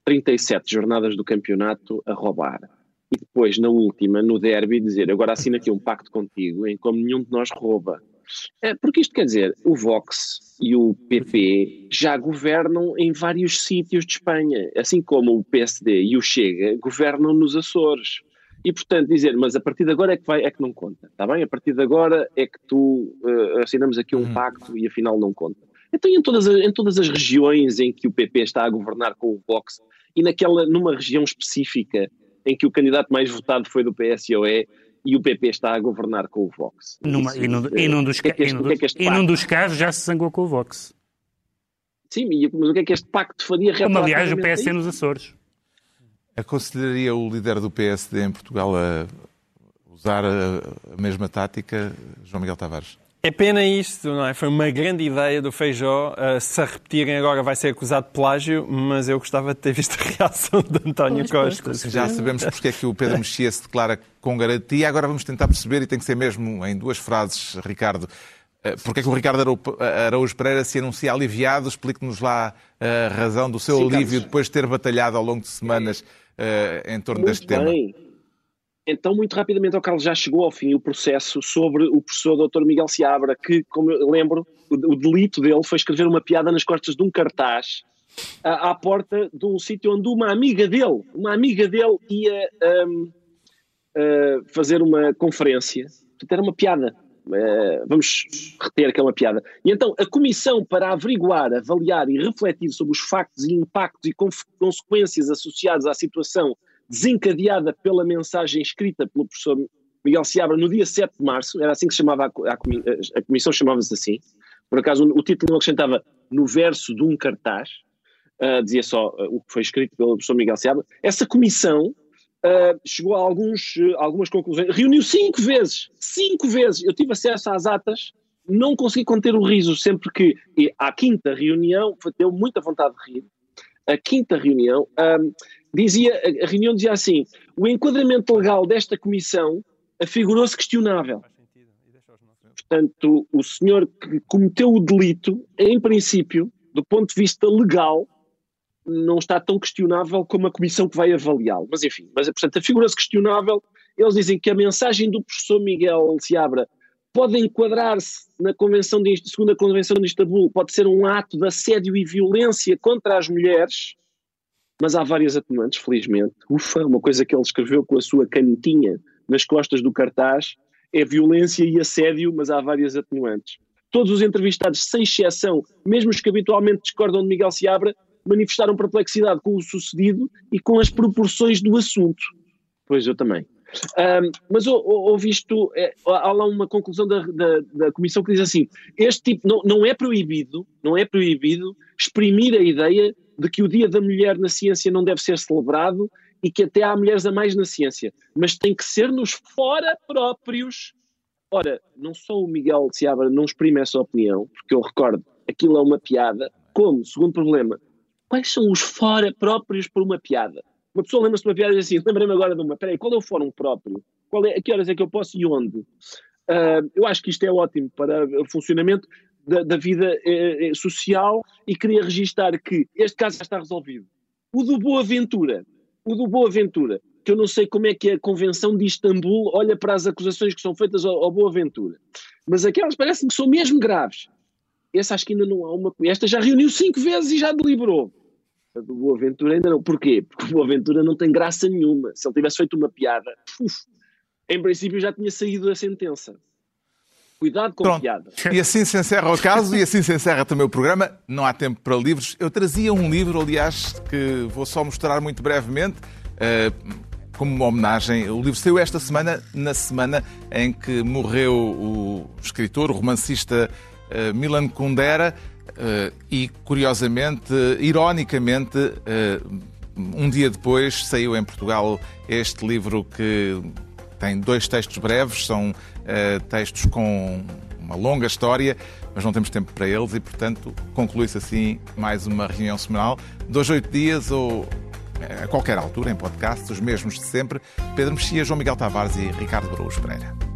37 jornadas do campeonato a roubar. E depois, na última, no derby, dizer agora assina aqui um pacto contigo em como nenhum de nós rouba. É, porque isto quer dizer, o Vox e o PP já governam em vários sítios de Espanha, assim como o PSD e o Chega governam nos Açores. E, portanto, dizer, mas a partir de agora é que, vai, é que não conta, está bem? A partir de agora é que tu eh, assinamos aqui um pacto e afinal não conta. Então, em todas, as, em todas as regiões em que o PP está a governar com o Vox e naquela, numa região específica em que o candidato mais votado foi do PSOE, e o PP está a governar com o Vox. Numa, Isso, e, num, eh, e num dos, que é que e este- num é este e num dos casos já se zangou com o Vox. Sim, mas o que é que este pacto faria Como aliás o PSD nos Açores. Aconselharia o líder do PSD em Portugal a usar a mesma tática, João Miguel Tavares? É pena isto, não é? Foi uma grande ideia do Feijó. Uh, se a repetirem agora vai ser acusado de plágio, mas eu gostava de ter visto a reação de António Costa. Já sabemos porque é que o Pedro Mexia se declara com garantia. Agora vamos tentar perceber, e tem que ser mesmo em duas frases, Ricardo. eh, Porque é que o Ricardo Arau- Araújo Pereira se anuncia aliviado? Explique-nos lá a razão do seu Sim, alívio Carlos. depois de ter batalhado ao longo de semanas eh, em torno Muito deste tema. Então, muito rapidamente, ao Carlos, já chegou ao fim o processo sobre o professor Dr. Miguel Seabra, que, como eu lembro, o, o delito dele foi escrever uma piada nas costas de um cartaz à, porta de um sítio onde uma amiga dele, uma amiga dele ia hum, uh, fazer uma conferência. Era uma piada. Uh, vamos reter que é uma piada. E então, a comissão para averiguar, avaliar e refletir sobre os factos e impactos e consequências associados à situação desencadeada pela mensagem escrita pelo professor Miguel Seabra no dia 7 de março, era assim que se chamava a, a a comissão, chamava-se assim. Por acaso, o, título não acrescentava no verso de um cartaz, uh, dizia só uh, o que foi escrito pelo professor Miguel Seabra. Essa comissão uh, chegou a alguns, algumas conclusões. Reuniu cinco vezes, cinco vezes. Eu tive acesso às atas, não consegui conter o riso sempre que, e à quinta reunião, deu muita vontade de rir. A quinta reunião, um, dizia, a- reunião dizia assim: o enquadramento legal desta comissão afigurou-se questionável. Portanto, o senhor que cometeu o delito, em princípio, do ponto de vista legal, não está tão questionável como a comissão que vai avaliá-lo. Mas enfim, mas, portanto, a figura-se questionável. Eles dizem que a mensagem do professor Miguel Seabra pode enquadrar-se na convenção de, segunda Convenção de Istambul, pode ser um ato de assédio e violência contra as mulheres, mas há várias atenuantes, felizmente. Ufa, uma coisa que ele escreveu com a sua canetinha nas costas do cartaz é violência e assédio, mas há várias atenuantes. Todos os entrevistados, sem exceção, mesmo os que habitualmente discordam de Miguel Seabra, manifestaram perplexidade com o sucedido e com as proporções do assunto. Pois eu também. Ahm, mas ou- ou- ouvi isto, é, há lá uma conclusão da, da, da comissão que diz assim: este tipo não, não é proibido, não é proibido exprimir a ideia de que o Dia da Mulher na ciência não deve ser celebrado e que até há mulheres a mais na ciência, mas tem que ser nos fora próprios. Ora, não só o Miguel Seabra não exprime essa opinião, porque eu recordo, aquilo é uma piada, como, segundo problema, quais são os fora próprios por uma piada? Uma pessoa lembra-se de uma diz assim, lembrei-me agora de uma, peraí, qual é o fórum próprio? Qual é, a que horas é que eu posso e onde? Ah, eu acho que isto é ótimo para o funcionamento da, da vida eh, eh, social e queria registar que este caso já está resolvido. O do Boa Ventura, o do Boa Ventura, que eu não sei como é que a Convenção de Istambul olha para as acusações que são feitas ao, ao Boa Ventura, mas aquelas parecem que são mesmo graves. Essa acho que ainda não há uma. Esta já reuniu cinco vezes e já deliberou. A do Boa Ventura ainda não. Porquê? Porque o Boa Ventura não tem graça nenhuma. Se ele tivesse feito uma piada, uf, em princípio já tinha saído a sentença. Cuidado com Pronto. piada. E assim se encerra o caso e assim se encerra também o programa. Não há tempo para livros. Eu trazia um livro, aliás, que vou só mostrar muito brevemente, eh, como uma homenagem. O livro saiu esta semana, na semana em que morreu o escritor, o romancista eh, Milan Kundera, e curiosamente, ironicamente, eh, um dia depois saiu em Portugal este livro que tem dois textos breves, são eh, textos com uma longa história, mas não temos tempo para eles e, portanto, conclui-se assim mais uma reunião semanal, dois, oito dias ou eh, a qualquer altura, em podcast, os mesmos de sempre. Pedro Mexia, João Miguel Tavares e Ricardo Araújo Pereira.